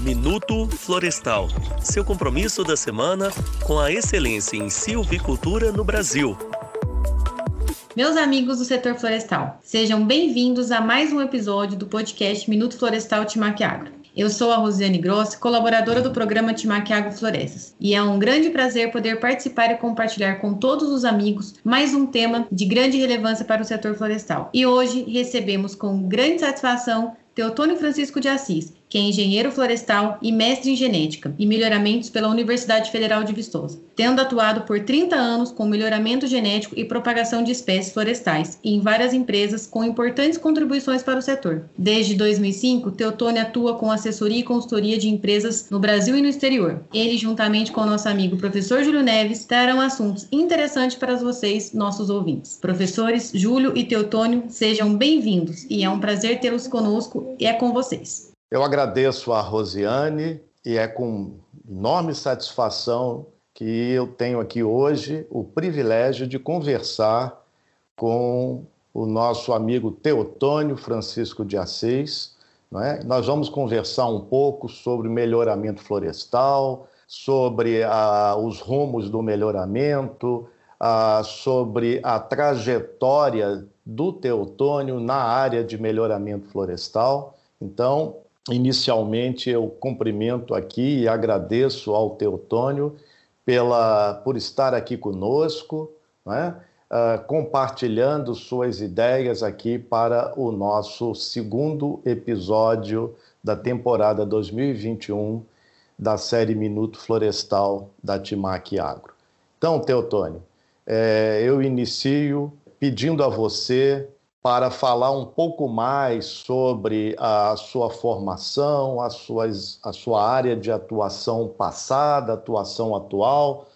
Minuto Florestal. Seu compromisso da semana com a excelência em silvicultura no Brasil. Meus amigos do setor florestal, sejam bem-vindos a mais um episódio do podcast Minuto Florestal Timac Agro. Eu sou a Rosiane Gross, colaboradora do programa Timac Agro Florestas, e é um grande prazer poder participar e compartilhar com todos os amigos mais um tema de grande relevância para o setor florestal. E hoje recebemos com grande satisfação Teotônio Francisco de Assis, que é engenheiro florestal e mestre em genética e melhoramentos pela Universidade Federal de Vistosa, tendo atuado por 30 anos com melhoramento genético e propagação de espécies florestais em várias empresas com importantes contribuições para o setor. Desde 2005, Teotônio atua com assessoria e consultoria de empresas no Brasil e no exterior. Ele, juntamente com o nosso amigo professor Júlio Neves, trarão assuntos interessantes para vocês, nossos ouvintes. Professores Júlio e Teotônio, sejam bem-vindos e é um prazer tê-los conosco e é com vocês. Eu agradeço a Rosiane e é com enorme satisfação que eu tenho aqui hoje o privilégio de conversar com o nosso amigo Teotônio Francisco de Assis. É? Nós vamos conversar um pouco sobre melhoramento florestal, sobre ah, os rumos do melhoramento, ah, sobre a trajetória do Teotônio na área de melhoramento florestal. Então, Inicialmente, eu cumprimento aqui e agradeço ao Teotônio pela, por estar aqui conosco, né? uh, compartilhando suas ideias aqui para o nosso segundo episódio da temporada 2021 da série Minuto Florestal da Timac Agro. Então, Teotônio, é, eu inicio pedindo a você para falar um pouco mais sobre a sua formação, a, suas, a sua área de atuação passada, atuação atual.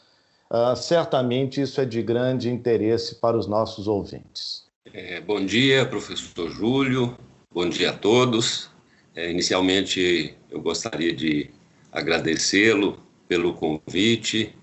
Uh, certamente isso é de grande interesse para os nossos ouvintes. É, bom dia, professor Júlio. Bom dia a todos. É, inicialmente, eu gostaria de agradecê-lo pelo convite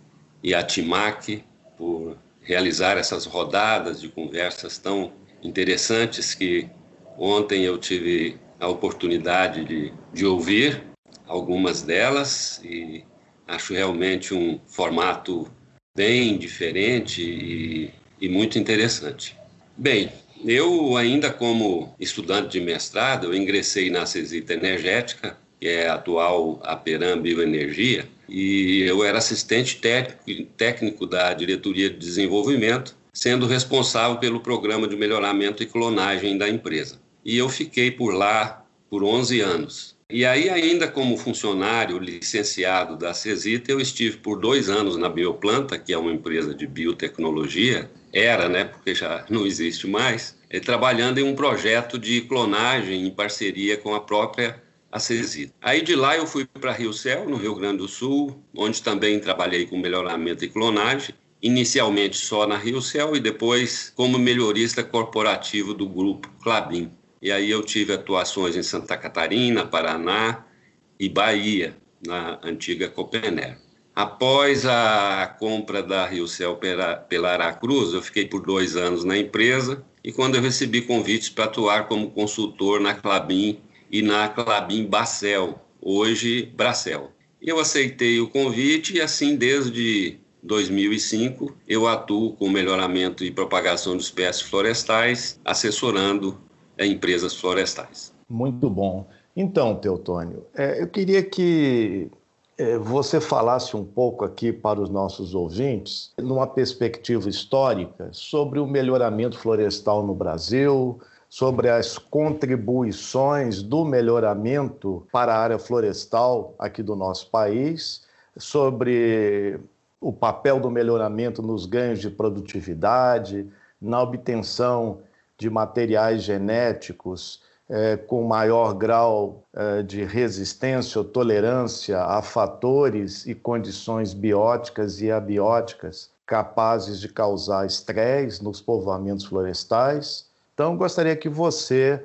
e a TIMAC por realizar essas rodadas de conversas tão interessantes que ontem eu tive a oportunidade de, de ouvir algumas delas e acho realmente um formato bem diferente e, e muito interessante. Bem, eu ainda como estudante de mestrado, eu ingressei na Cesita Energética, que é a atual Aperam Bioenergia, e eu era assistente técnico, técnico da diretoria de desenvolvimento sendo responsável pelo programa de melhoramento e clonagem da empresa. E eu fiquei por lá por 11 anos. E aí, ainda como funcionário licenciado da CESITA, eu estive por dois anos na Bioplanta, que é uma empresa de biotecnologia, era, né, porque já não existe mais, é, trabalhando em um projeto de clonagem em parceria com a própria Acesita. Aí de lá eu fui para Rio Céu, no Rio Grande do Sul, onde também trabalhei com melhoramento e clonagem, inicialmente só na Rio Céu e depois como melhorista corporativo do grupo Clabin. E aí eu tive atuações em Santa Catarina, Paraná e Bahia, na antiga Copener. Após a compra da Rio Céu pela, pela Aracruz, eu fiquei por dois anos na empresa e quando eu recebi convites para atuar como consultor na Clabin e na Clabin Bacel, hoje Bracel. Eu aceitei o convite e assim desde 2005, eu atuo com melhoramento e propagação de espécies florestais, assessorando empresas florestais. Muito bom. Então, Teotônio, é, eu queria que é, você falasse um pouco aqui para os nossos ouvintes, numa perspectiva histórica, sobre o melhoramento florestal no Brasil, sobre as contribuições do melhoramento para a área florestal aqui do nosso país, sobre o papel do melhoramento nos ganhos de produtividade, na obtenção de materiais genéticos é, com maior grau é, de resistência ou tolerância a fatores e condições bióticas e abióticas capazes de causar estresse nos povoamentos florestais. Então, gostaria que você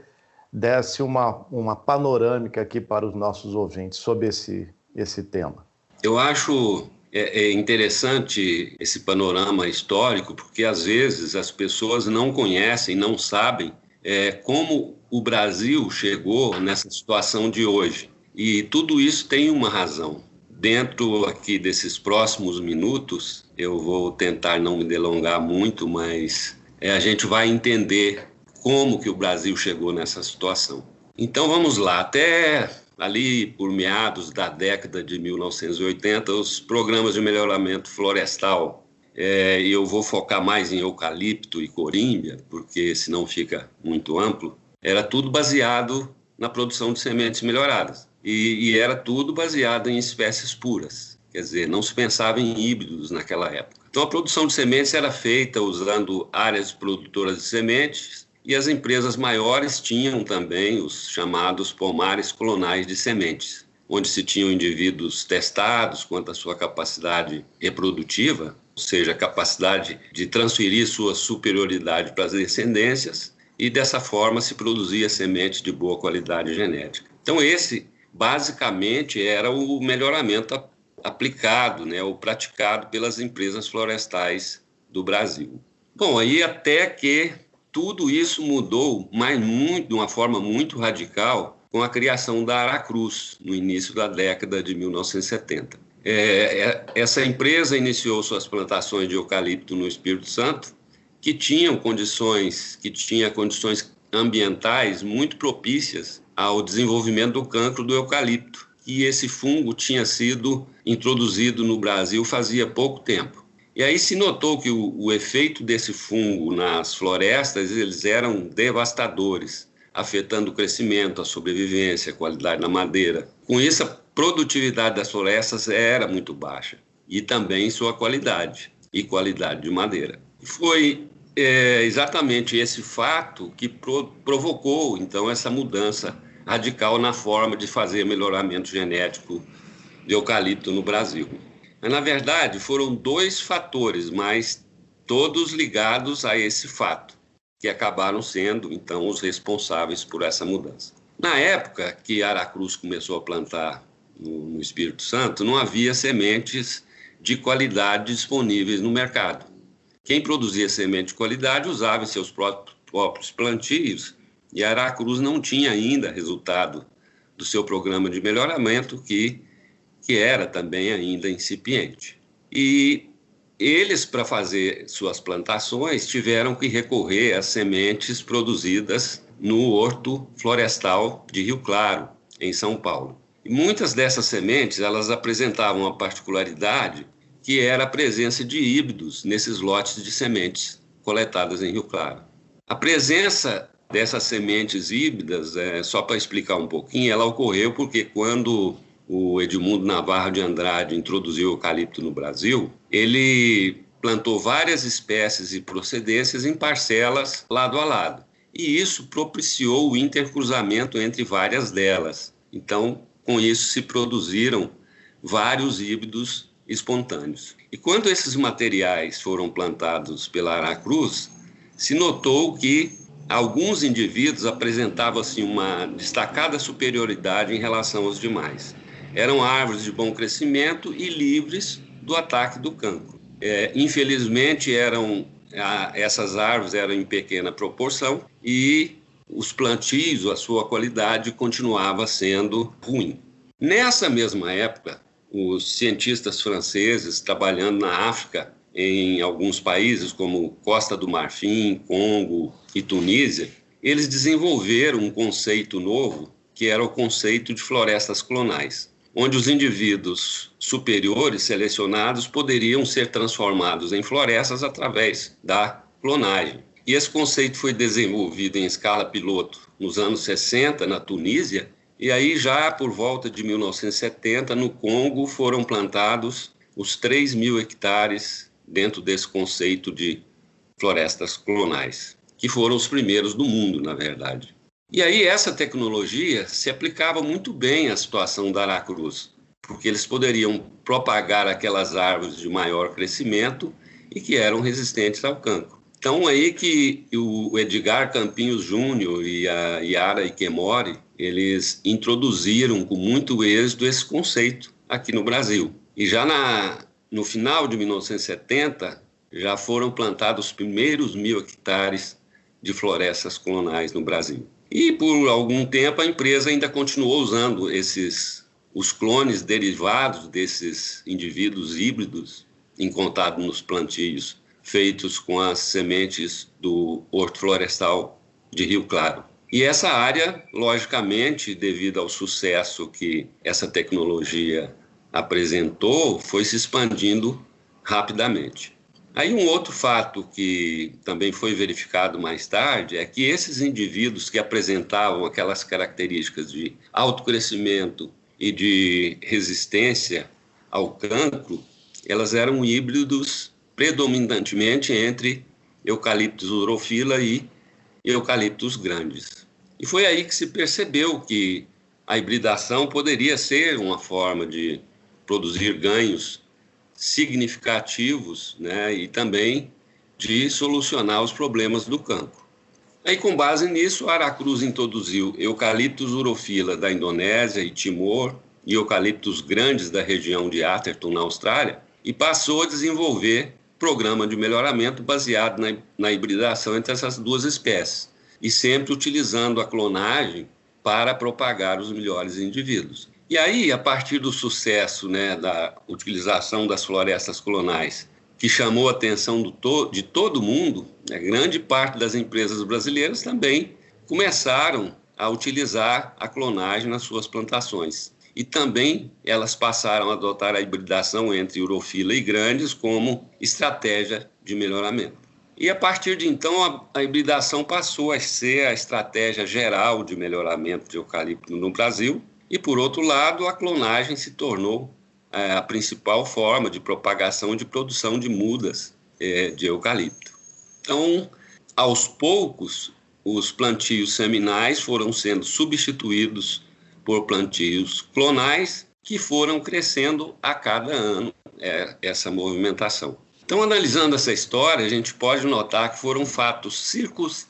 desse uma, uma panorâmica aqui para os nossos ouvintes sobre esse, esse tema. Eu acho é, é interessante esse panorama histórico, porque às vezes as pessoas não conhecem, não sabem é, como o Brasil chegou nessa situação de hoje. E tudo isso tem uma razão. Dentro aqui desses próximos minutos, eu vou tentar não me delongar muito, mas é, a gente vai entender como que o Brasil chegou nessa situação. Então vamos lá, até ali por meados da década de 1980, os programas de melhoramento florestal, é, eu vou focar mais em eucalipto e corímbia, porque senão fica muito amplo, era tudo baseado na produção de sementes melhoradas. E, e era tudo baseado em espécies puras, quer dizer, não se pensava em híbridos naquela época. Então a produção de sementes era feita usando áreas produtoras de sementes e as empresas maiores tinham também os chamados pomares clonais de sementes, onde se tinham indivíduos testados quanto à sua capacidade reprodutiva, ou seja, a capacidade de transferir sua superioridade para as descendências, e dessa forma se produzia sementes de boa qualidade genética. Então, esse basicamente era o melhoramento aplicado, né, ou praticado pelas empresas florestais do Brasil. Bom, aí até que tudo isso mudou, mas muito, de uma forma muito radical, com a criação da Aracruz, no início da década de 1970. É, é, essa empresa iniciou suas plantações de eucalipto no Espírito Santo, que tinham condições, que tinha condições ambientais muito propícias ao desenvolvimento do cancro do eucalipto. E esse fungo tinha sido introduzido no Brasil fazia pouco tempo. E aí se notou que o, o efeito desse fungo nas florestas eles eram devastadores, afetando o crescimento, a sobrevivência, a qualidade da madeira. Com isso, a produtividade das florestas era muito baixa e também sua qualidade e qualidade de madeira. Foi é, exatamente esse fato que pro, provocou então essa mudança radical na forma de fazer melhoramento genético de eucalipto no Brasil. Mas, na verdade, foram dois fatores, mas todos ligados a esse fato, que acabaram sendo, então, os responsáveis por essa mudança. Na época que Aracruz começou a plantar no, Espírito Santo, não havia sementes de qualidade disponíveis no mercado. Quem produzia semente de qualidade usava seus próprios plantios e Aracruz não tinha ainda resultado do seu programa de melhoramento que que era também ainda incipiente. E eles, para fazer suas plantações, tiveram que recorrer às sementes produzidas no Horto Florestal de Rio Claro, em São Paulo. E muitas dessas sementes, elas apresentavam uma particularidade que era a presença de híbridos nesses lotes de sementes coletadas em Rio Claro. A presença dessas sementes híbridas, é, só para explicar um pouquinho, ela ocorreu porque quando o Edmundo Navarro de Andrade introduziu o eucalipto no Brasil, ele plantou várias espécies e procedências em parcelas lado a lado. E isso propiciou o intercruzamento entre várias delas. Então, com isso se produziram vários híbridos espontâneos. E quando esses materiais foram plantados pela Aracruz, se notou que alguns indivíduos apresentavam assim uma destacada superioridade em relação aos demais eram árvores de bom crescimento e livres do ataque do cancro. É, infelizmente, eram a, essas árvores eram em pequena proporção e os plantios, a sua qualidade continuava sendo ruim. Nessa mesma época, os cientistas franceses trabalhando na África, em alguns países como Costa do Marfim, Congo e Tunísia, eles desenvolveram um conceito novo que era o conceito de florestas clonais onde os indivíduos superiores selecionados poderiam ser transformados em florestas através da clonagem. E esse conceito foi desenvolvido em escala piloto nos anos 60 na Tunísia, e aí já por volta de 1970 no Congo foram plantados os 3 mil hectares dentro desse conceito de florestas clonais, que foram os primeiros do mundo, na verdade. E aí essa tecnologia se aplicava muito bem à situação da Aracruz, porque eles poderiam propagar aquelas árvores de maior crescimento e que eram resistentes ao cancro. Então aí que o Edgar Campinhos Júnior e a Yara Ikemori, eles introduziram com muito êxito esse conceito aqui no Brasil. E já na, no final de 1970, já foram plantados os primeiros mil hectares de florestas clonais no Brasil. E por algum tempo a empresa ainda continuou usando esses os clones derivados desses indivíduos híbridos encontrados nos plantios feitos com as sementes do Horto Florestal de Rio Claro. E essa área, logicamente, devido ao sucesso que essa tecnologia apresentou, foi se expandindo rapidamente. Aí um outro fato que também foi verificado mais tarde é que esses indivíduos que apresentavam aquelas características de alto crescimento e de resistência ao cancro, elas eram híbridos predominantemente entre eucaliptus urofila e eucaliptos grandes. E foi aí que se percebeu que a hibridação poderia ser uma forma de produzir ganhos significativos né, e também de solucionar os problemas do campo. Aí, com base nisso, a Aracruz introduziu eucaliptus urofila da Indonésia e Timor e eucaliptos grandes da região de Atherton, na Austrália, e passou a desenvolver programa de melhoramento baseado na, na hibridação entre essas duas espécies, e sempre utilizando a clonagem para propagar os melhores indivíduos. E aí, a partir do sucesso né, da utilização das florestas clonais, que chamou a atenção to de todo mundo, né, grande parte das empresas brasileiras também começaram a utilizar a clonagem nas suas plantações. E também elas passaram a adotar a hibridação entre urofila e grandes como estratégia de melhoramento. E a partir de então, a, a hibridação passou a ser a estratégia geral de melhoramento de eucalipto no Brasil, e, por outro lado, a clonagem se tornou é, a principal forma de propagação e de produção de mudas é, de eucalipto. Então, aos poucos, os plantios seminais foram sendo substituídos por plantios clonais que foram crescendo a cada ano é, essa movimentação. Então, analisando essa história, a gente pode notar que foram fatos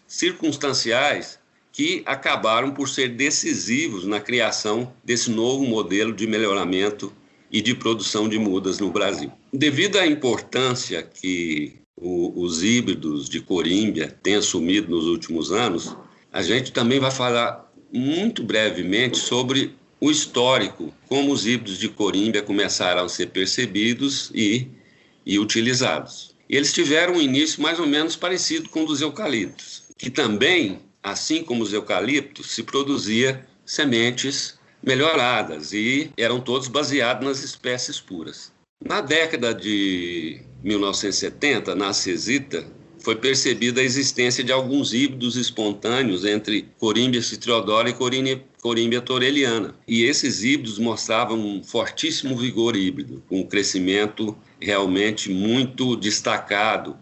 circunstanciais que acabaram por ser decisivos na criação desse novo modelo de melhoramento e de produção de mudas no Brasil. Devido à importância que o, os híbridos de corímbia têm assumido nos últimos anos, a gente também vai falar muito brevemente sobre o histórico, como os híbridos de corímbia começaram a ser percebidos e, e utilizados. Eles tiveram um início mais ou menos parecido com o dos eucaliptos, que também assim como os eucaliptos, se produzia sementes melhoradas e eram todos baseados nas espécies puras. Na década de 1970, na Cesita, foi percebida a existência de alguns híbridos espontâneos entre Corímbia citriodora e Corímbia toreliana. E esses híbridos mostravam um fortíssimo vigor híbrido, com um crescimento realmente muito destacado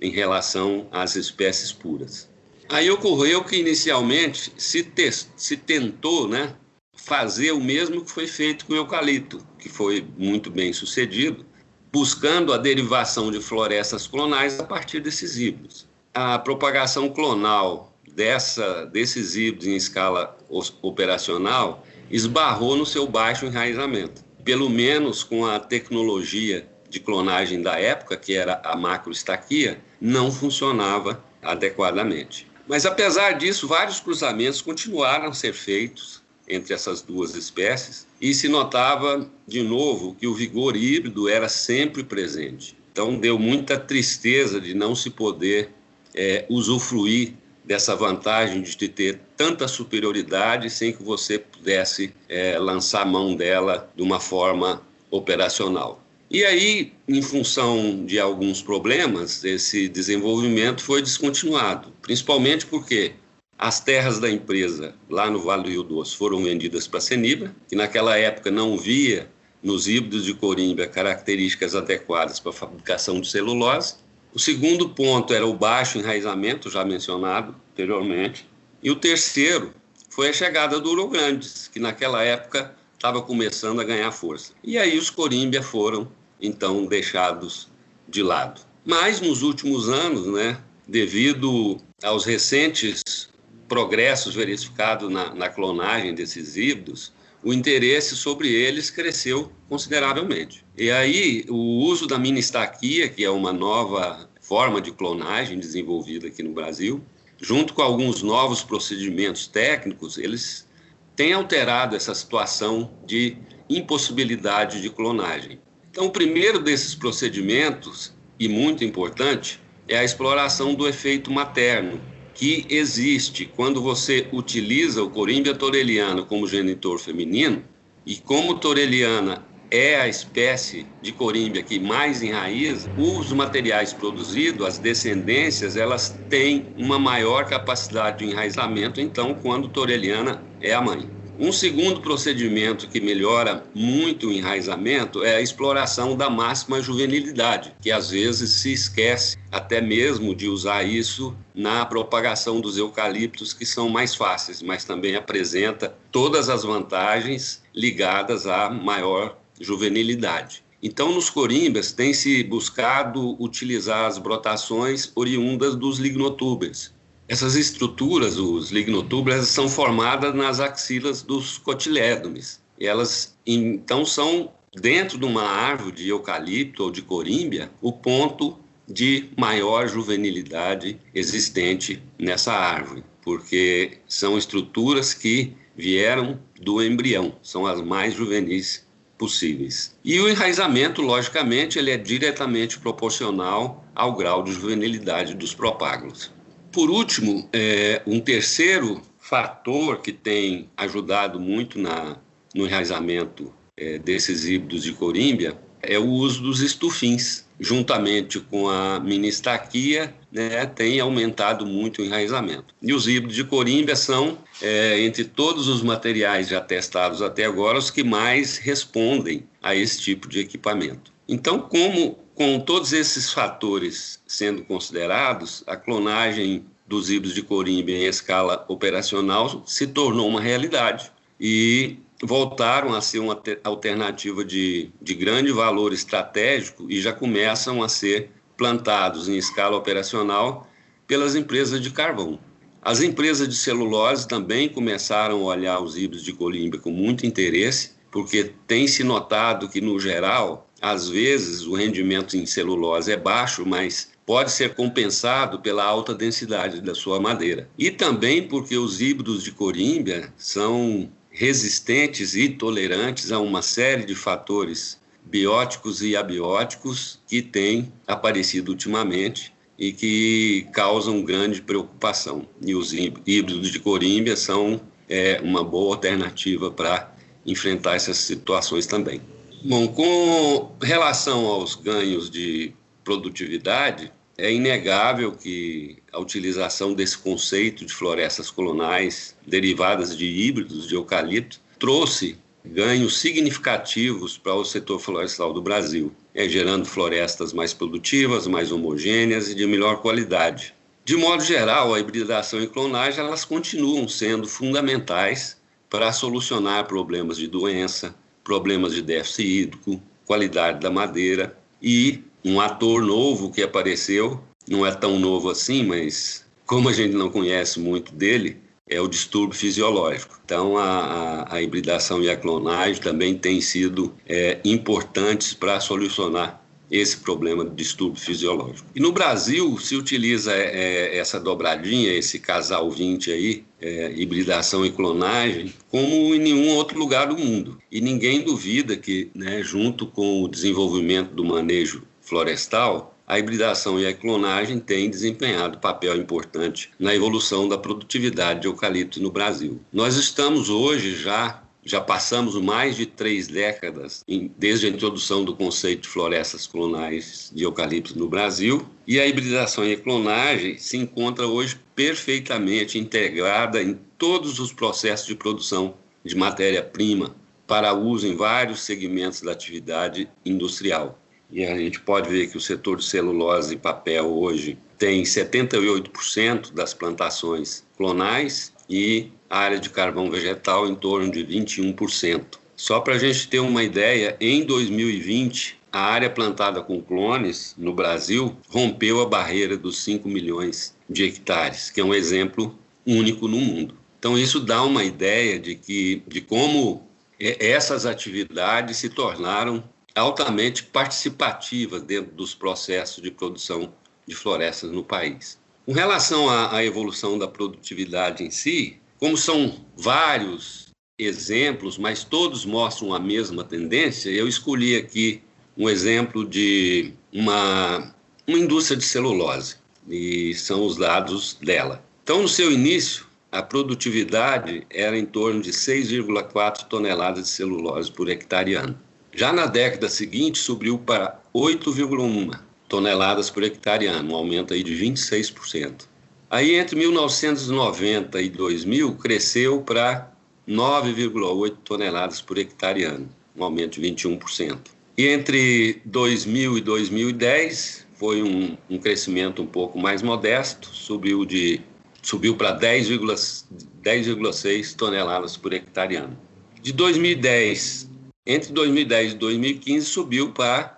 em relação às espécies puras. Aí ocorreu que inicialmente se, te, se tentou né, fazer o mesmo que foi feito com o eucalipto, que foi muito bem sucedido, buscando a derivação de florestas clonais a partir desses híbridos. A propagação clonal dessa, desses híbridos em escala operacional esbarrou no seu baixo enraizamento. Pelo menos com a tecnologia de clonagem da época, que era a macroestaquia, não funcionava adequadamente. Mas apesar disso, vários cruzamentos continuaram a ser feitos entre essas duas espécies e se notava de novo que o vigor híbrido era sempre presente. Então deu muita tristeza de não se poder é, usufruir dessa vantagem de ter tanta superioridade sem que você pudesse é, lançar mão dela de uma forma operacional. E aí, em função de alguns problemas, esse desenvolvimento foi descontinuado, principalmente porque as terras da empresa lá no Vale do Rio Doce foram vendidas para a Senibra, que naquela época não via nos híbridos de corímbia características adequadas para a fabricação de celulose. O segundo ponto era o baixo enraizamento, já mencionado anteriormente. E o terceiro foi a chegada do Ouro Grandes, que naquela época estava começando a ganhar força. E aí os corímbia foram então deixados de lado. Mas nos últimos anos, né, devido aos recentes progressos verificados na, na clonagem desses híbridos, o interesse sobre eles cresceu consideravelmente. E aí, o uso da mini-estaquia, que é uma nova forma de clonagem desenvolvida aqui no Brasil, junto com alguns novos procedimentos técnicos, eles têm alterado essa situação de impossibilidade de clonagem. Então, o primeiro desses procedimentos, e muito importante, é a exploração do efeito materno, que existe quando você utiliza o Corímbia toreliana como genitor feminino, e como toreliana é a espécie de corímbia que mais enraiza, os materiais produzidos, as descendências, elas têm uma maior capacidade de enraizamento, então, quando toreliana é a mãe. Um segundo procedimento que melhora muito o enraizamento é a exploração da máxima juvenilidade, que às vezes se esquece até mesmo de usar isso na propagação dos eucaliptos, que são mais fáceis, mas também apresenta todas as vantagens ligadas à maior juvenilidade. Então, nos corimbas, tem se buscado utilizar as brotações oriundas dos lignotubers. Essas estruturas, os lignotubers, são formadas nas axilas dos cotilédomes. Elas, então, são, dentro de uma árvore de eucalipto ou de corímbia, o ponto de maior juvenilidade existente nessa árvore, porque são estruturas que vieram do embrião, são as mais juvenis possíveis. E o enraizamento, logicamente, ele é diretamente proporcional ao grau de juvenilidade dos propágulos. Por último, é, um terceiro fator que tem ajudado muito na, no enraizamento é, desses híbridos de corímbia é o uso dos estufins. Juntamente com a ministaquia, né, tem aumentado muito o enraizamento. E os híbridos de corímbia são, é, entre todos os materiais já testados até agora, os que mais respondem a esse tipo de equipamento. Então, como com todos esses fatores sendo considerados, a clonagem dos híbridos de corímbia em escala operacional se tornou uma realidade. E voltaram a ser uma alternativa de, de grande valor estratégico e já começam a ser plantados em escala operacional pelas empresas de carvão. As empresas de celulose também começaram a olhar os híbridos de colímbia com muito interesse, porque tem se notado que, no geral, às vezes o rendimento em celulose é baixo, mas pode ser compensado pela alta densidade da sua madeira. E também porque os híbridos de corímbia são resistentes e tolerantes a uma série de fatores bióticos e abióticos que têm aparecido ultimamente e que causam grande preocupação. E os híbridos de corímbia são é, uma boa alternativa para enfrentar essas situações também. Bom, com relação aos ganhos de produtividade, é inegável que a utilização desse conceito de florestas colonais derivadas de híbridos de eucalipto trouxe ganhos significativos para o setor florestal do Brasil, é, gerando florestas mais produtivas, mais homogêneas e de melhor qualidade. De modo geral, a hibridação e clonagem elas continuam sendo fundamentais para solucionar problemas de doença, problemas de déficit hídrico, qualidade da madeira e um ator novo que apareceu, não é tão novo assim, mas como a gente não conhece muito dele, é o distúrbio fisiológico. Então, a, a, a hibridação e a clonagem também têm sido é, importantes para solucionar esse problema de distúrbio fisiológico. E no Brasil se utiliza é, é essa dobradinha, esse casal 20 aí, é, hibridação e clonagem, como em nenhum outro lugar do mundo. E ninguém duvida que, né, junto com o desenvolvimento do manejo florestal, a hibridação e a clonagem têm desempenhado papel importante na evolução da produtividade de eucalipto no Brasil. Nós estamos hoje já já passamos mais de três décadas em, desde a introdução do conceito de florestas clonais de eucalipto no Brasil e a hibridação e a clonagem se encontra hoje perfeitamente integrada em todos os processos de produção de matéria-prima para uso em vários segmentos da atividade industrial. E a gente pode ver que o setor de celulose e papel hoje tem 78% das plantações clonais e a área de carvão vegetal em torno de 21%. Só para a gente ter uma ideia, em 2020, a área plantada com clones no Brasil rompeu a barreira dos 5 milhões de hectares, que é um exemplo único no mundo. Então, isso dá uma ideia de, que, de como essas atividades se tornaram altamente participativas dentro dos processos de produção de florestas no país. Com relação à, à evolução da produtividade em si, como são vários exemplos, mas todos mostram a mesma tendência, eu escolhi aqui um exemplo de uma, uma indústria de celulose, e são os dados dela. Então, no seu início, a produtividade era em torno de 6,4 toneladas de celulose por hectare ano. Já na década seguinte, subiu para 8,1 toneladas por hectare ano, um aumento aí de 26%. Aí, entre 1990 e 2000, cresceu para 9,8 toneladas por hectare ano, um aumento de 21%. E entre 2000 e 2010, foi um, um crescimento um pouco mais modesto, subiu de subiu para 10,6 toneladas por hectare ano. De 2010, entre 2010 e 2015, subiu para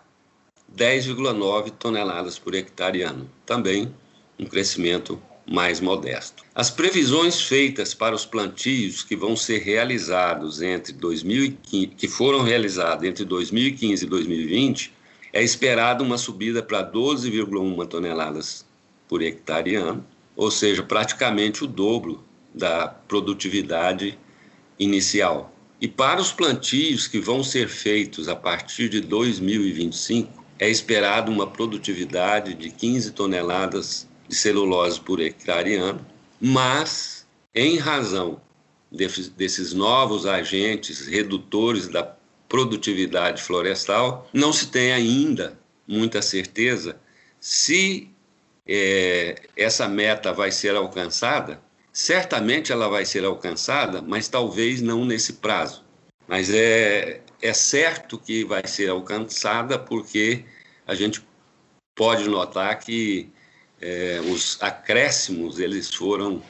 10,9 toneladas por hectare ano. Também um crescimento mais modesto. As previsões feitas para os plantios que vão ser realizados entre 2015, que foram realizados entre 2015 e 2020, é esperada uma subida para 12,1 toneladas por hectare ano ou seja, praticamente o dobro da produtividade inicial. E para os plantios que vão ser feitos a partir de 2025, é esperado uma produtividade de 15 toneladas de celulose por hectare ano, mas, em razão desses novos agentes redutores da produtividade florestal, não se tem ainda muita certeza se é, essa meta vai ser alcançada, certamente ela vai ser alcançada, mas talvez não nesse prazo. Mas é, é certo que vai ser alcançada porque a gente pode notar que é, os acréscimos eles foram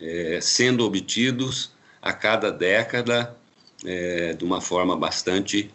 é, sendo obtidos a cada década é, de uma forma bastante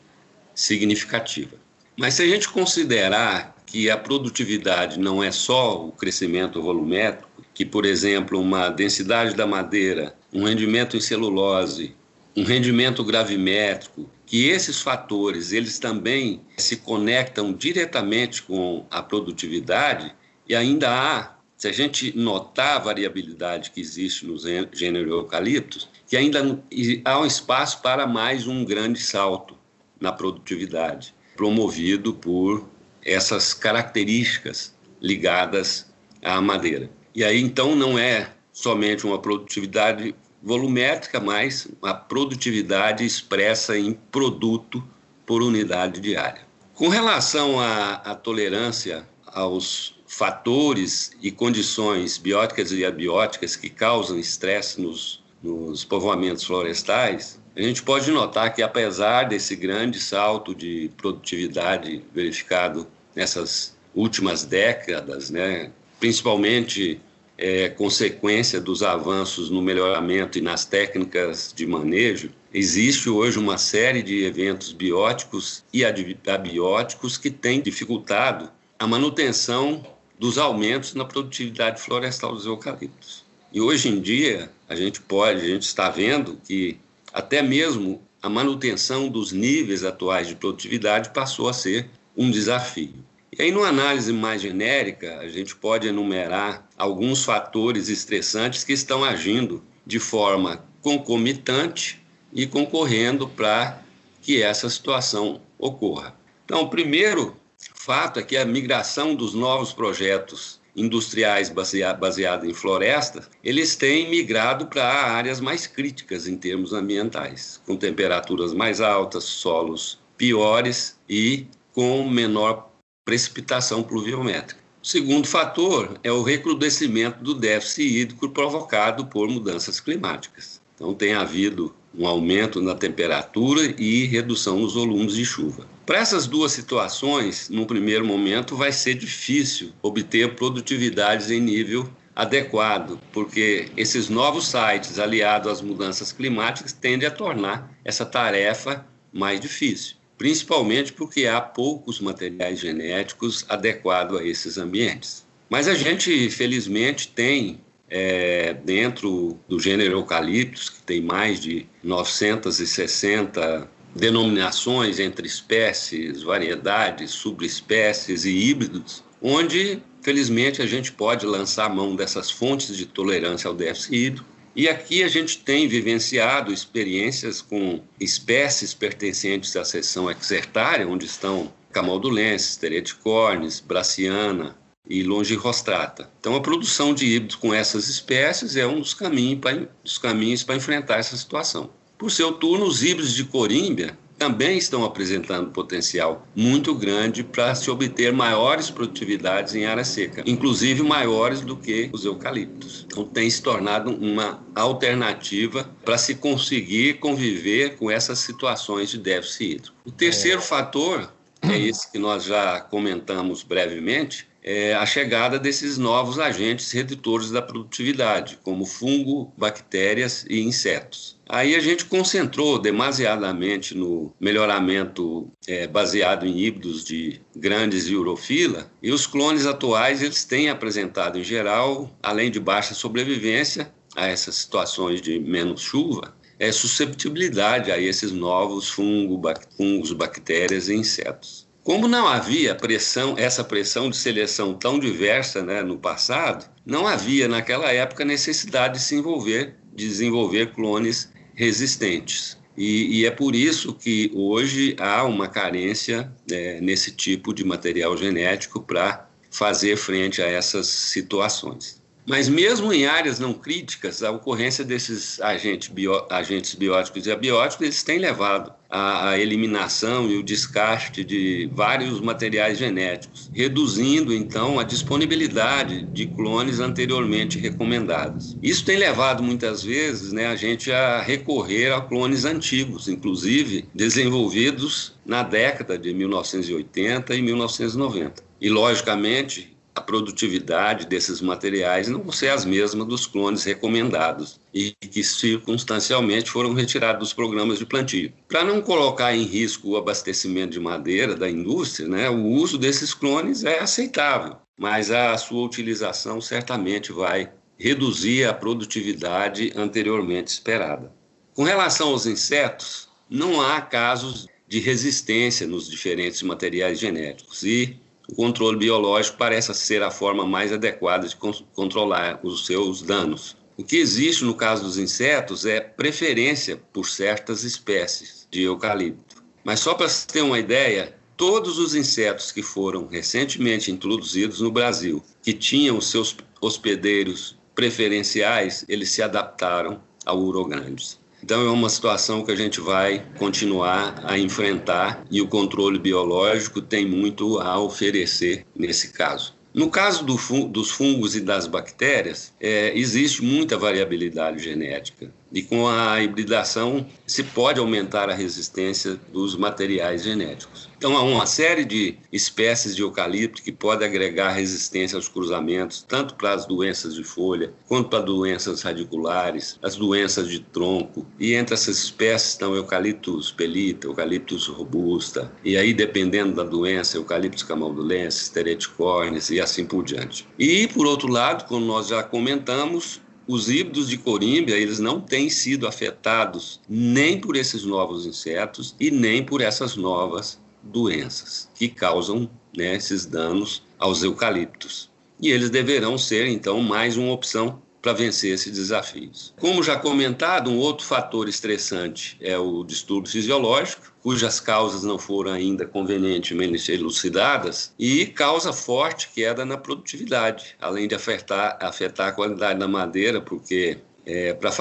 significativa. Mas se a gente considerar que a produtividade não é só o crescimento volumétrico, que, por exemplo, uma densidade da madeira, um rendimento em celulose, um rendimento gravimétrico, que esses fatores eles também se conectam diretamente com a produtividade e ainda há, se a gente notar a variabilidade que existe no gênero eucaliptus, que ainda há um espaço para mais um grande salto na produtividade, promovido por essas características ligadas à madeira. E aí então não é somente uma produtividade volumétrica, mas uma produtividade expressa em produto por unidade diária. Com relação à, à tolerância aos fatores e condições bióticas e abióticas que causam estresse nos, nos povoamentos florestais, a gente pode notar que, apesar desse grande salto de produtividade verificado nessas últimas décadas, né, principalmente é, consequência dos avanços no melhoramento e nas técnicas de manejo, existe hoje uma série de eventos bióticos e abióticos que têm dificultado a manutenção dos aumentos na produtividade florestal dos eucaliptos. E hoje em dia, a gente pode, a gente está vendo que até mesmo a manutenção dos níveis atuais de produtividade passou a ser um desafio. E aí, numa análise mais genérica, a gente pode enumerar alguns fatores estressantes que estão agindo de forma concomitante e concorrendo para que essa situação ocorra. Então, o primeiro fato é que a migração dos novos projetos industriais baseados em florestas, eles têm migrado para áreas mais críticas em termos ambientais, com temperaturas mais altas, solos piores e com menor precipitação pluviométrica. O segundo fator é o recrudescimento do déficit hídrico provocado por mudanças climáticas. Então, tem havido um aumento na temperatura e redução nos volumes de chuva. Para essas duas situações, no primeiro momento, vai ser difícil obter produtividades em nível adequado, porque esses novos sites, aliados às mudanças climáticas, tendem a tornar essa tarefa mais difícil, principalmente porque há poucos materiais genéticos adequados a esses ambientes. Mas a gente, felizmente, tem é, dentro do gênero eucaliptus, que tem mais de 960 denominações entre espécies, variedades, subespécies e híbridos, onde felizmente a gente pode lançar mão dessas fontes de tolerância ao déficit hídrico e aqui a gente tem vivenciado experiências com espécies pertencentes à seção exertária, onde estão camaldulensis, tereticornis, braciana e longirostrata. Então, a produção de híbridos com essas espécies é um dos caminhos para enfrentar essa situação. Por seu turno, os híbridos de corímbia também estão apresentando potencial muito grande para se obter maiores produtividades em área seca, inclusive maiores do que os eucaliptos. Então, tem se tornado uma alternativa para se conseguir conviver com essas situações de déficit hídrico. O terceiro é. fator é esse que nós já comentamos brevemente, é a chegada desses novos agentes redutores da produtividade, como fungo, bactérias e insetos. Aí a gente concentrou demasiadamente no melhoramento é, baseado em híbridos de grandes urofila e os clones atuais eles têm apresentado em geral, além de baixa sobrevivência a essas situações de menos chuva, é susceptibilidade a esses novos fungo, fungos, bactérias e insetos. Como não havia pressão, essa pressão de seleção tão diversa né, no passado, não havia naquela época necessidade de se envolver, de desenvolver clones resistentes. E, e é por isso que hoje há uma carência é, nesse tipo de material genético para fazer frente a essas situações. Mas mesmo em áreas não críticas, a ocorrência desses agentes, bio, agentes bióticos e abióticos, eles têm levado à eliminação e o descarte de vários materiais genéticos, reduzindo então a disponibilidade de clones anteriormente recomendados. Isso tem levado muitas vezes né, a gente a recorrer a clones antigos, inclusive desenvolvidos na década de 1980 e 1990. E, logicamente, a produtividade desses materiais não vão ser as mesmas dos clones recomendados e que circunstancialmente foram retirados dos programas de plantio. Para não colocar em risco o abastecimento de madeira da indústria, né, o uso desses clones é aceitável, mas a sua utilização certamente vai reduzir a produtividade anteriormente esperada. Com relação aos insetos, não há casos de resistência nos diferentes materiais genéticos e o controle biológico parece ser a forma mais adequada de controlar os seus danos. O que existe no caso dos insetos é preferência por certas espécies de eucalipto. Mas só para se ter uma ideia, todos os insetos que foram recentemente introduzidos no Brasil, que tinham seus hospedeiros preferenciais, eles se adaptaram ao urograndes. Então, é uma situação que a gente vai continuar a enfrentar e o controle biológico tem muito a oferecer nesse caso. No caso do fun dos fungos e das bactérias, é, existe muita variabilidade genética. E com a hibridação se pode aumentar a resistência dos materiais genéticos. Então, há uma série de espécies de eucalipto que podem agregar resistência aos cruzamentos, tanto para as doenças de folha, quanto para doenças radiculares, as doenças de tronco. E entre essas espécies estão eucaliptus pelita, eucaliptus robusta, e aí, dependendo da doença, eucaliptus camaldulensis, tereticornis e assim por diante. E, por outro lado, como nós já comentamos, os híbridos de corímbia, eles não têm sido afetados nem por esses novos insetos e nem por essas novas doenças que causam né, esses danos aos eucaliptos. E eles deverão ser, então, mais uma opção para vencer esses desafios. Como já comentado, um outro fator estressante é o distúrbio fisiológico, cujas causas não foram ainda convenientemente elucidadas e causa forte queda na produtividade, além de afetar, afetar a qualidade da madeira, porque é, para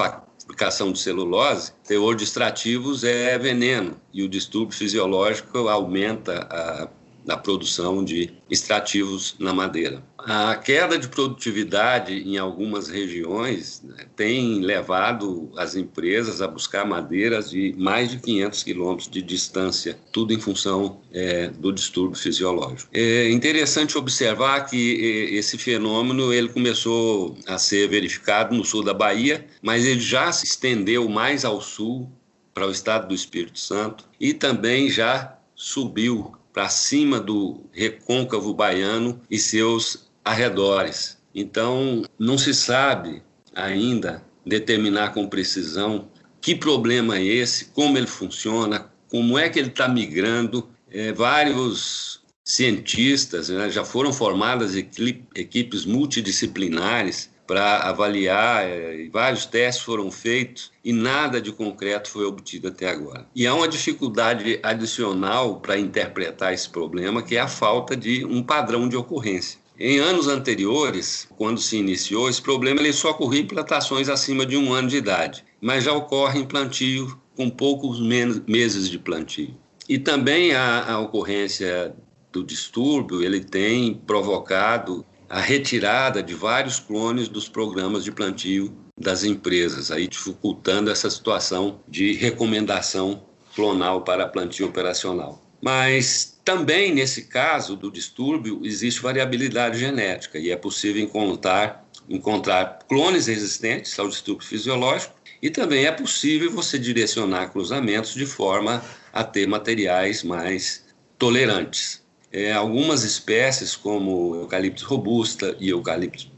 fabricação de celulose, teor de extrativos é veneno e o distúrbio fisiológico aumenta a da produção de extrativos na madeira. A queda de produtividade em algumas regiões né, tem levado as empresas a buscar madeiras de mais de 500 quilômetros de distância, tudo em função é, do distúrbio fisiológico. É interessante observar que esse fenômeno ele começou a ser verificado no sul da Bahia, mas ele já se estendeu mais ao sul, para o estado do Espírito Santo, e também já subiu para cima do recôncavo baiano e seus arredores. Então, não se sabe ainda determinar com precisão que problema é esse, como ele funciona, como é que ele está migrando. É, vários cientistas, né? já foram formadas equipes multidisciplinares para avaliar, é, vários testes foram feitos e nada de concreto foi obtido até agora. E há uma dificuldade adicional para interpretar esse problema, que é a falta de um padrão de ocorrência. Em anos anteriores, quando se iniciou, esse problema ele só ocorria em plantações acima de um ano de idade, mas já ocorre em plantio com poucos meses de plantio. E também a, a ocorrência do distúrbio ele tem provocado a retirada de vários clones dos programas de plantio das empresas, aí dificultando essa situação de recomendação clonal para plantio operacional. Mas também nesse caso do distúrbio existe variabilidade genética e é possível encontrar, encontrar clones resistentes ao distúrbio fisiológico e também é possível você direcionar cruzamentos de forma a ter materiais mais tolerantes. É, algumas espécies, como eucaliptus robusta e eucaliptus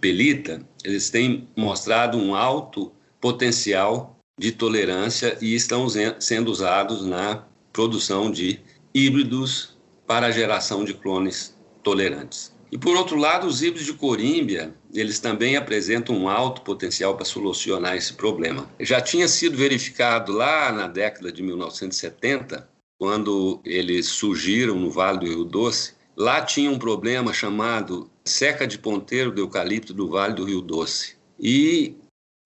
pelita, eles têm mostrado um alto potencial de tolerância e estão sendo usados na produção de híbridos para a geração de clones tolerantes. E por outro lado, os híbridos de corímbia, eles também apresentam um alto potencial para solucionar esse problema. Já tinha sido verificado lá na década de 1970 quando eles surgiram no Vale do Rio Doce, lá tinha um problema chamado seca de ponteiro do eucalipto do Vale do Rio Doce. E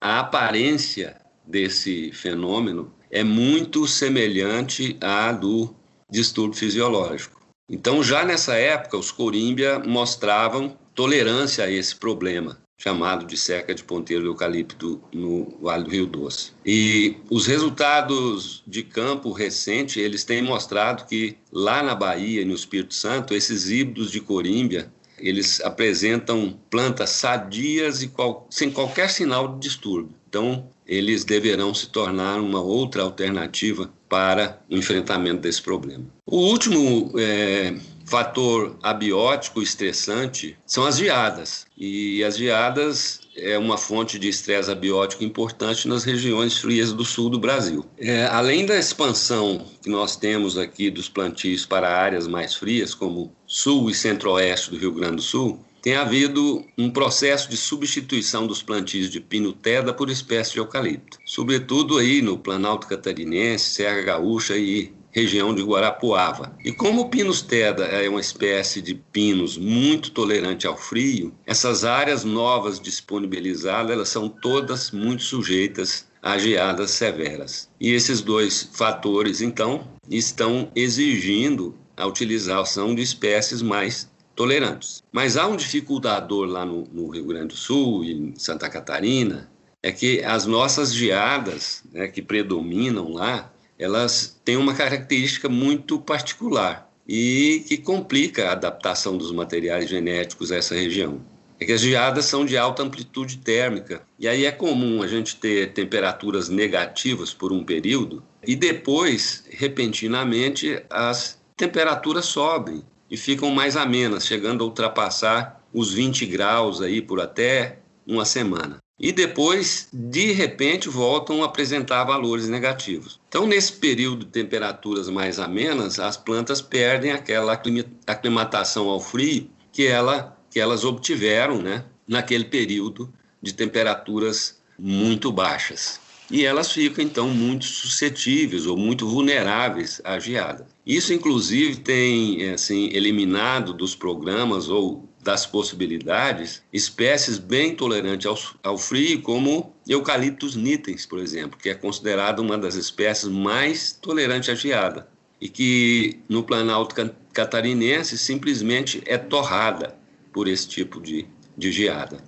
a aparência desse fenômeno é muito semelhante à do distúrbio fisiológico. Então, já nessa época, os Corímbia mostravam tolerância a esse problema chamado de seca de ponteiro eucalipto no Vale do Rio Doce. E os resultados de campo recente, eles têm mostrado que lá na Bahia e no Espírito Santo, esses híbridos de corímbia, eles apresentam plantas sadias e qual, sem qualquer sinal de distúrbio. Então, eles deverão se tornar uma outra alternativa para o enfrentamento desse problema. O último é, fator abiótico estressante são as geadas. E as geadas é uma fonte de estresse abiótico importante nas regiões frias do sul do Brasil. É, além da expansão que nós temos aqui dos plantios para áreas mais frias, como sul e centro-oeste do Rio Grande do Sul, tem havido um processo de substituição dos plantios de pino-teda por espécies de eucalipto, sobretudo aí no Planalto Catarinense, Serra Gaúcha e região de Guarapuava. E como o Pinus teda é uma espécie de pinos muito tolerante ao frio, essas áreas novas disponibilizadas, elas são todas muito sujeitas a geadas severas. E esses dois fatores, então, estão exigindo a utilização de espécies mais tolerantes. Mas há um dificultador lá no, no Rio Grande do Sul e em Santa Catarina, é que as nossas geadas né, que predominam lá, elas têm uma característica muito particular e que complica a adaptação dos materiais genéticos a essa região. É que as geadas são de alta amplitude térmica e aí é comum a gente ter temperaturas negativas por um período e depois, repentinamente, as temperaturas sobem e ficam mais amenas, chegando a ultrapassar os 20 graus aí por até uma semana e depois, de repente, voltam a apresentar valores negativos. Então, nesse período de temperaturas mais amenas, as plantas perdem aquela aclimatação ao frio que, ela, que elas obtiveram né, naquele período de temperaturas muito baixas. E elas ficam, então, muito suscetíveis ou muito vulneráveis à geada. Isso, inclusive, tem assim, eliminado dos programas ou das possibilidades espécies bem tolerantes ao, ao frio, como Eucalyptus nitens, por exemplo, que é considerada uma das espécies mais tolerantes à geada e que no Planalto catarinense simplesmente é torrada por esse tipo de, de geada.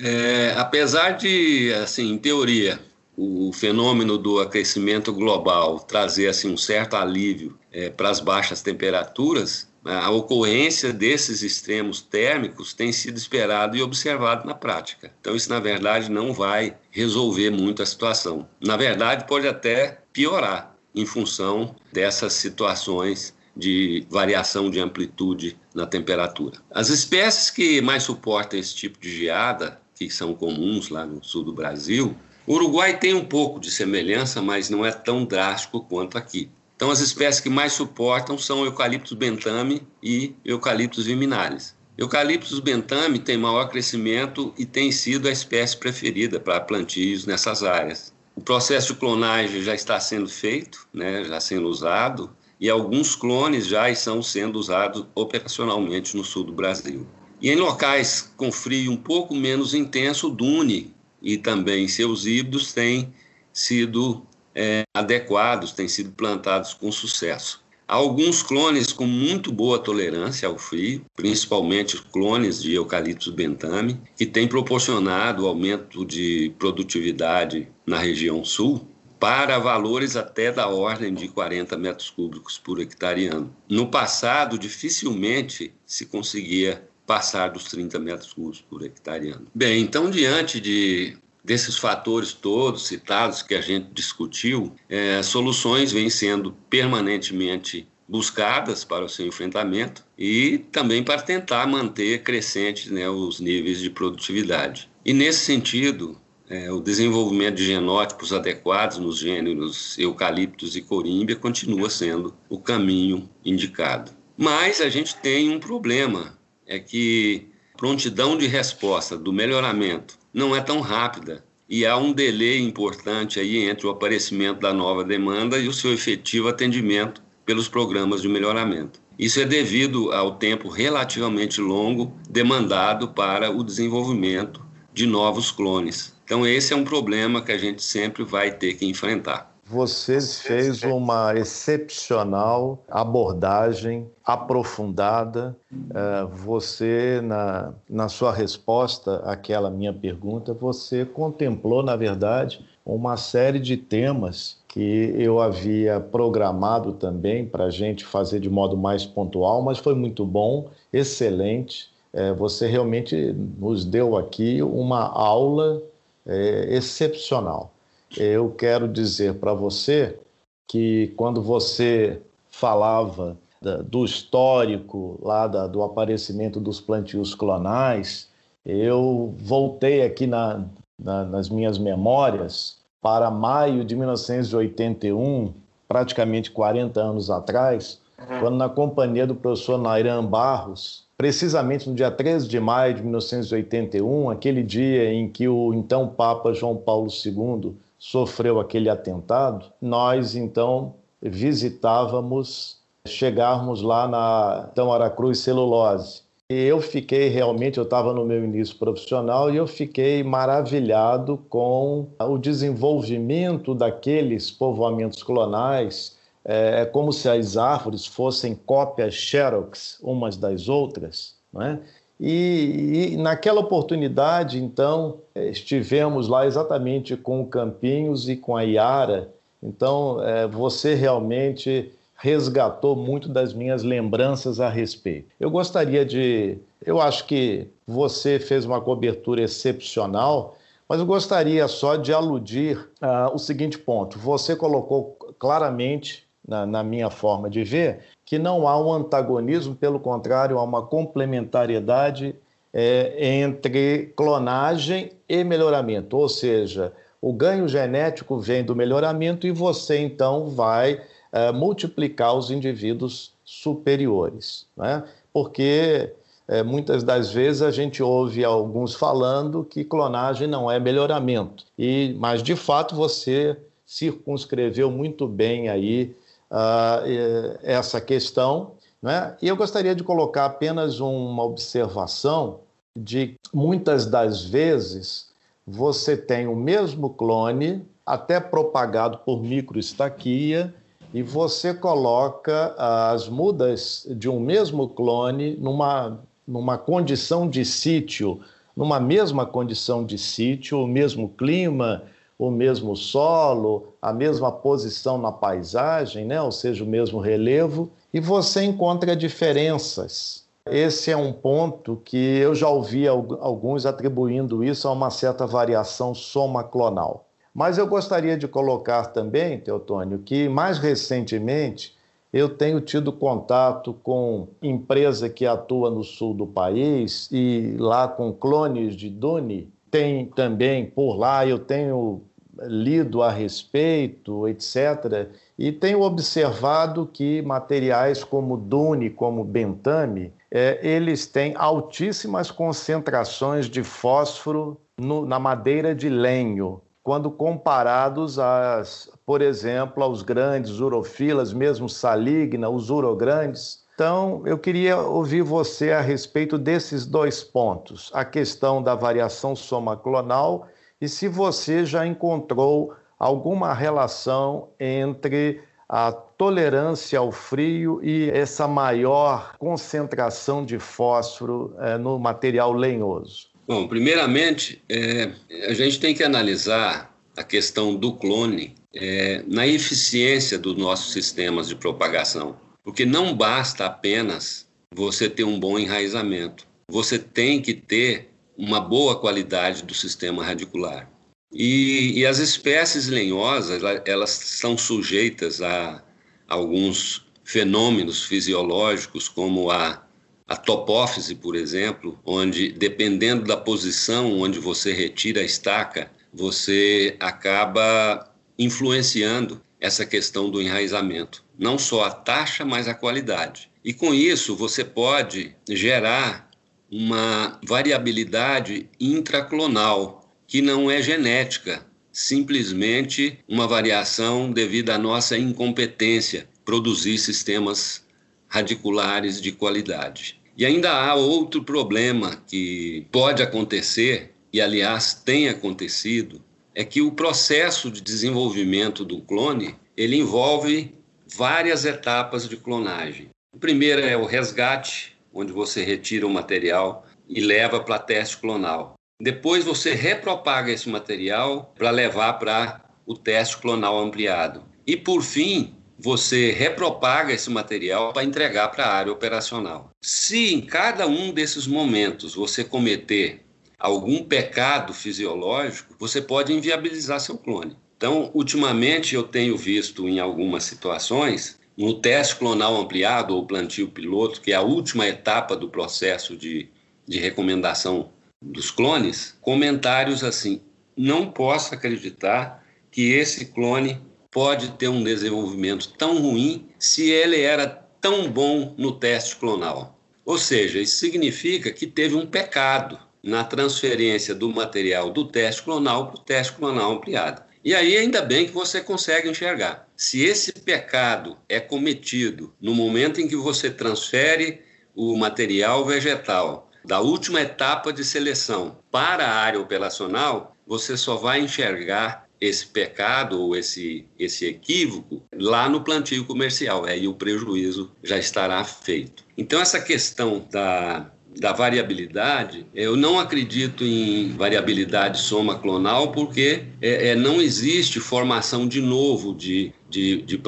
É, apesar de, assim, em teoria, o fenômeno do aquecimento global trazer assim, um certo alívio é, para as baixas temperaturas, a ocorrência desses extremos térmicos tem sido esperado e observado na prática. Então, isso, na verdade, não vai resolver muito a situação. Na verdade, pode até piorar em função dessas situações de variação de amplitude na temperatura. As espécies que mais suportam esse tipo de geada, que são comuns lá no sul do Brasil, o Uruguai tem um pouco de semelhança, mas não é tão drástico quanto aqui. Então, as espécies que mais suportam são Eucalyptus bentame e Eucalyptus viminalis. Eucalyptus bentame tem maior crescimento e tem sido a espécie preferida para plantios nessas áreas. O processo de clonagem já está sendo feito, né, já sendo usado, e alguns clones já estão sendo usados operacionalmente no sul do Brasil. E em locais com frio um pouco menos intenso, o Dune e também seus híbridos têm sido é, adequados, têm sido plantados com sucesso. Há alguns clones com muito boa tolerância ao frio, principalmente clones de eucaliptus bentame, que têm proporcionado aumento de produtividade na região sul para valores até da ordem de 40 metros cúbicos por hectare ano. No passado, dificilmente se conseguia passar dos 30 metros cúbicos por hectare ano. Bem, então, diante de desses fatores todos citados que a gente discutiu, é, soluções vêm sendo permanentemente buscadas para o seu enfrentamento e também para tentar manter crescentes né, os níveis de produtividade. E nesse sentido, é, o desenvolvimento de genótipos adequados nos gêneros eucaliptos e corímbia continua sendo o caminho indicado. Mas a gente tem um problema, é que prontidão de resposta do melhoramento não é tão rápida e há um delay importante aí entre o aparecimento da nova demanda e o seu efetivo atendimento pelos programas de melhoramento. Isso é devido ao tempo relativamente longo demandado para o desenvolvimento de novos clones. Então, esse é um problema que a gente sempre vai ter que enfrentar. Você fez uma excepcional abordagem aprofundada. É, você, na, na sua resposta àquela minha pergunta, você contemplou, na verdade, uma série de temas que eu havia programado também para a gente fazer de modo mais pontual, mas foi muito bom, excelente. É, você realmente nos deu aqui uma aula é, excepcional eu quero dizer para você que quando você falava da, do histórico lá da, do aparecimento dos plantios clonais, eu voltei aqui na, na, nas minhas memórias para maio de 1981, praticamente 40 anos atrás, uhum. quando na companhia do professor Nairan Barros, precisamente no dia 13 de maio de 1981, aquele dia em que o então Papa João Paulo II sofreu aquele atentado, nós então visitávamos, chegarmos lá na então Aracruz Celulose. E eu fiquei realmente, eu estava no meu início profissional e eu fiquei maravilhado com o desenvolvimento daqueles povoamentos clonais. É, é como se as árvores fossem cópias xerox umas das outras, não é? E, e, naquela oportunidade, então, eh, estivemos lá exatamente com o Campinhos e com a Iara. Então, é, você realmente resgatou muito das minhas lembranças a respeito. Eu gostaria de. Eu acho que você fez uma cobertura excepcional, mas eu gostaria só de aludir uh, o seguinte ponto. Você colocou claramente, na, na minha forma de ver, que não há um antagonismo, pelo contrário, há uma complementariedade é, entre clonagem e melhoramento, ou seja, o ganho genético vem do melhoramento e você então vai é, multiplicar os indivíduos superiores, né? porque é, muitas das vezes a gente ouve alguns falando que clonagem não é melhoramento, e mas de fato você circunscreveu muito bem aí uh, essa questão. Né? E eu gostaria de colocar apenas uma observação de muitas das vezes você tem o mesmo clone, até propagado por microestaquia, e você coloca as mudas de um mesmo clone numa, numa condição de sítio, numa mesma condição de sítio, o mesmo clima, o mesmo solo, a mesma posição na paisagem, né? ou seja, o mesmo relevo, e você encontra diferenças. Esse é um ponto que eu já ouvi alguns atribuindo isso a uma certa variação soma-clonal. Mas eu gostaria de colocar também, Teotônio, que mais recentemente eu tenho tido contato com empresa que atua no sul do país e lá com clones de Dune. Tem também por lá, eu tenho lido a respeito, etc. E tenho observado que materiais como Dune, como Bentame, é, eles têm altíssimas concentrações de fósforo no, na madeira de lenho, quando comparados, às, por exemplo, aos grandes urofilas, mesmo saligna, os urograndes. Então, eu queria ouvir você a respeito desses dois pontos, a questão da variação soma clonal e se você já encontrou alguma relação entre a tolerância ao frio e essa maior concentração de fósforo é, no material lenhoso? Bom, primeiramente, é, a gente tem que analisar a questão do clone é, na eficiência dos nossos sistemas de propagação, porque não basta apenas você ter um bom enraizamento, você tem que ter uma boa qualidade do sistema radicular. E, e as espécies lenhosas, elas são sujeitas a alguns fenômenos fisiológicos, como a, a topófise, por exemplo, onde, dependendo da posição onde você retira a estaca, você acaba influenciando essa questão do enraizamento. Não só a taxa, mas a qualidade. E com isso, você pode gerar uma variabilidade intraclonal, que não é genética, simplesmente uma variação devido à nossa incompetência produzir sistemas radiculares de qualidade. E ainda há outro problema que pode acontecer, e aliás tem acontecido, é que o processo de desenvolvimento do clone, ele envolve várias etapas de clonagem. A primeira é o resgate, onde você retira o material e leva para teste clonal. Depois você repropaga esse material para levar para o teste clonal ampliado. E por fim, você repropaga esse material para entregar para a área operacional. Se em cada um desses momentos você cometer algum pecado fisiológico, você pode inviabilizar seu clone. Então, ultimamente eu tenho visto em algumas situações, no teste clonal ampliado ou plantio piloto, que é a última etapa do processo de, de recomendação dos clones comentários assim: não posso acreditar que esse clone pode ter um desenvolvimento tão ruim se ele era tão bom no teste clonal. Ou seja, isso significa que teve um pecado na transferência do material do teste clonal para o teste clonal ampliado. E aí, ainda bem que você consegue enxergar. Se esse pecado é cometido no momento em que você transfere o material vegetal da última etapa de seleção para a área operacional, você só vai enxergar esse pecado ou esse, esse equívoco lá no plantio comercial, aí o prejuízo já estará feito. Então, essa questão da, da variabilidade, eu não acredito em variabilidade soma clonal porque é, é, não existe formação de novo de, de, de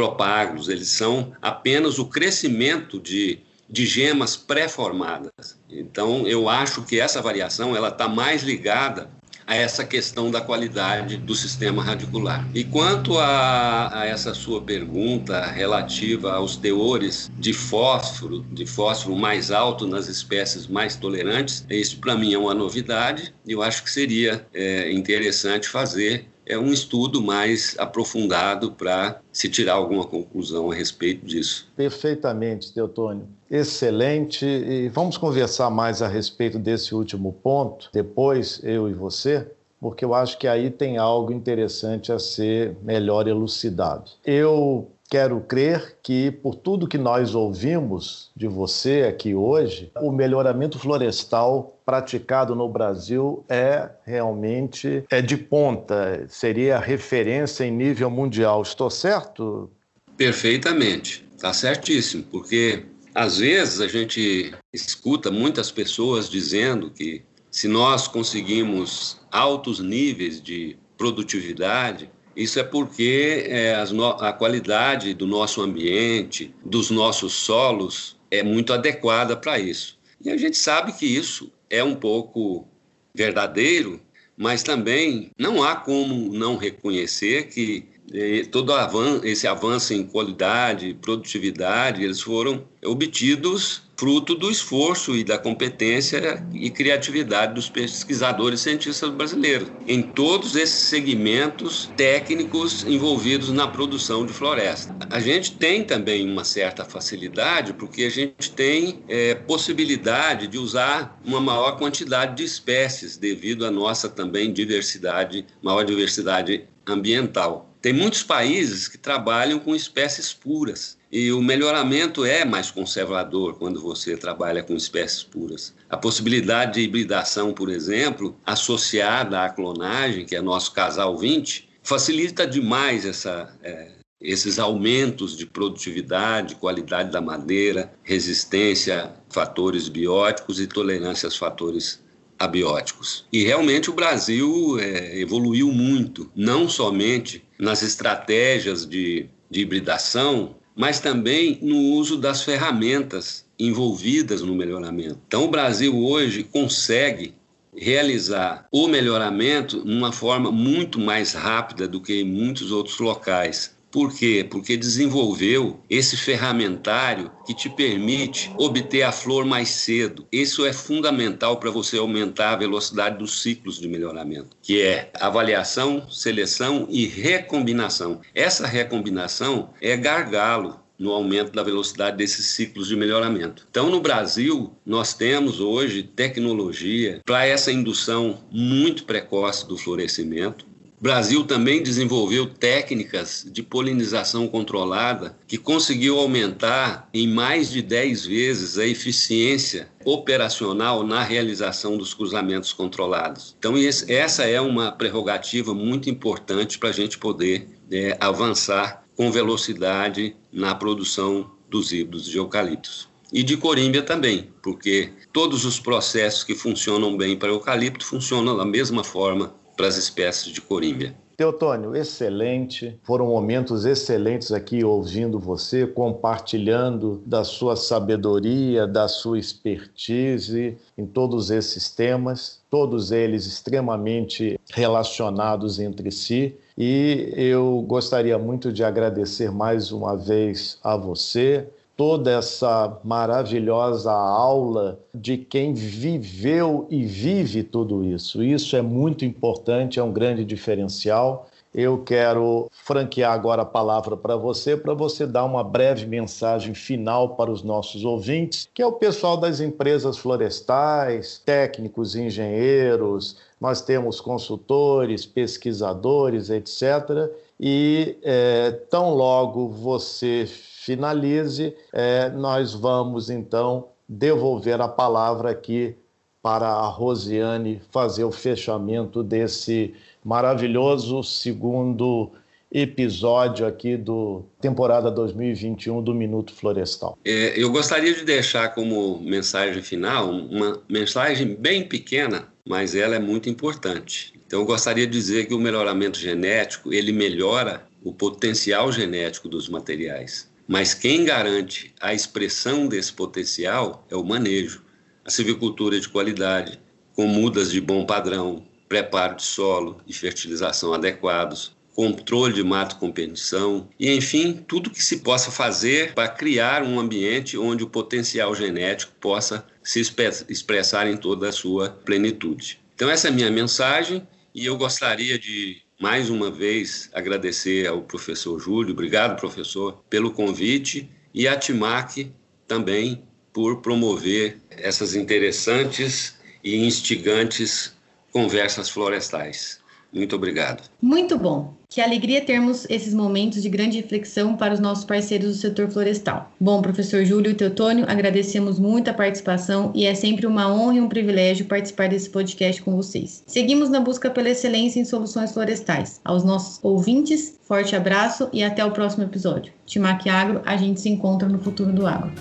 eles são apenas o crescimento de de gemas pré-formadas. Então, eu acho que essa variação ela está mais ligada a essa questão da qualidade do sistema radicular. E quanto a, a, essa sua pergunta relativa aos teores de fósforo, de fósforo mais alto nas espécies mais tolerantes, isso para mim é uma novidade e eu acho que seria é, interessante fazer é um estudo mais aprofundado para se tirar alguma conclusão a respeito disso. Perfeitamente, Teotônio. Excelente. E vamos conversar mais a respeito desse último ponto, depois eu e você, porque eu acho que aí tem algo interessante a ser melhor elucidado. Eu Quero crer que, por tudo que nós ouvimos de você aqui hoje, o melhoramento florestal praticado no Brasil é realmente é de ponta, seria referência em nível mundial. Estou certo? Perfeitamente, está certíssimo, porque às vezes a gente escuta muitas pessoas dizendo que se nós conseguimos altos níveis de produtividade, isso é porque é, a qualidade do nosso ambiente, dos nossos solos, é muito adequada para isso. E a gente sabe que isso é um pouco verdadeiro, mas também não há como não reconhecer que é, todo avan esse avanço em qualidade, produtividade, eles foram obtidos fruto do esforço e da competência e criatividade dos pesquisadores e cientistas brasileiros, em todos esses segmentos técnicos envolvidos na produção de floresta. A gente tem também uma certa facilidade, porque a gente tem é, possibilidade de usar uma maior quantidade de espécies, devido à nossa também diversidade, maior diversidade ambiental. Tem muitos países que trabalham com espécies puras. E o melhoramento é mais conservador quando você trabalha com espécies puras. A possibilidade de hibridação, por exemplo, associada à clonagem, que é nosso casal 20, facilita demais essa, é, esses aumentos de produtividade, qualidade da madeira, resistência a fatores bióticos e tolerância aos fatores abióticos. E realmente o Brasil é, evoluiu muito, não somente nas estratégias de, de hibridação, mas também no uso das ferramentas envolvidas no melhoramento. Então, o Brasil hoje consegue realizar o melhoramento numa forma muito mais rápida do que em muitos outros locais. Por quê? Porque desenvolveu esse ferramentário que te permite obter a flor mais cedo. Isso é fundamental para você aumentar a velocidade dos ciclos de melhoramento, que é avaliação, seleção e recombinação. Essa recombinação é gargalo no aumento da velocidade desses ciclos de melhoramento. Então, no Brasil, nós temos hoje tecnologia para essa indução muito precoce do florescimento, Brasil também desenvolveu técnicas de polinização controlada que conseguiu aumentar em mais de 10 vezes a eficiência operacional na realização dos cruzamentos controlados. Então, essa é uma prerrogativa muito importante para a gente poder é, avançar com velocidade na produção dos híbridos de eucaliptos. E de corímbia também, porque todos os processos que funcionam bem para eucalipto funcionam da mesma forma para as espécies de corímbia. Teotônio, excelente. Foram momentos excelentes aqui ouvindo você, compartilhando da sua sabedoria, da sua expertise em todos esses temas, todos eles extremamente relacionados entre si. E eu gostaria muito de agradecer mais uma vez a você, toda essa maravilhosa aula de quem viveu e vive tudo isso. Isso é muito importante, é um grande diferencial. Eu quero franquear agora a palavra para você, para você dar uma breve mensagem final para os nossos ouvintes, que é o pessoal das empresas florestais, técnicos, engenheiros, nós temos consultores, pesquisadores, etc. E é, tão logo você finalize, é, nós vamos então devolver a palavra aqui para a Rosiane fazer o fechamento desse maravilhoso segundo episódio aqui do temporada 2021 do Minuto Florestal. É, eu gostaria de deixar como mensagem final uma mensagem bem pequena, mas ela é muito importante. Então eu gostaria de dizer que o melhoramento genético, ele melhora o potencial genético dos materiais. Mas quem garante a expressão desse potencial é o manejo, a silvicultura de qualidade, com mudas de bom padrão, preparo de solo e fertilização adequados, controle de mato com permissão e, enfim, tudo que se possa fazer para criar um ambiente onde o potencial genético possa se expressar em toda a sua plenitude. Então, essa é a minha mensagem e eu gostaria de mais uma vez agradecer ao professor Júlio, obrigado professor, pelo convite e à TIMAC também por promover essas interessantes e instigantes conversas florestais. Muito obrigado. Muito bom. Que alegria termos esses momentos de grande reflexão para os nossos parceiros do setor florestal. Bom, professor Júlio e Teotônio, agradecemos muito a participação e é sempre uma honra e um privilégio participar desse podcast com vocês. Seguimos na busca pela excelência em soluções florestais. Aos nossos ouvintes, forte abraço e até o próximo episódio. Timac Agro, a gente se encontra no futuro do agro.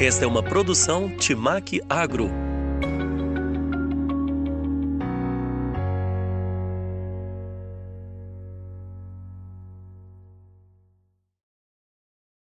Esta é uma produção Timac Agro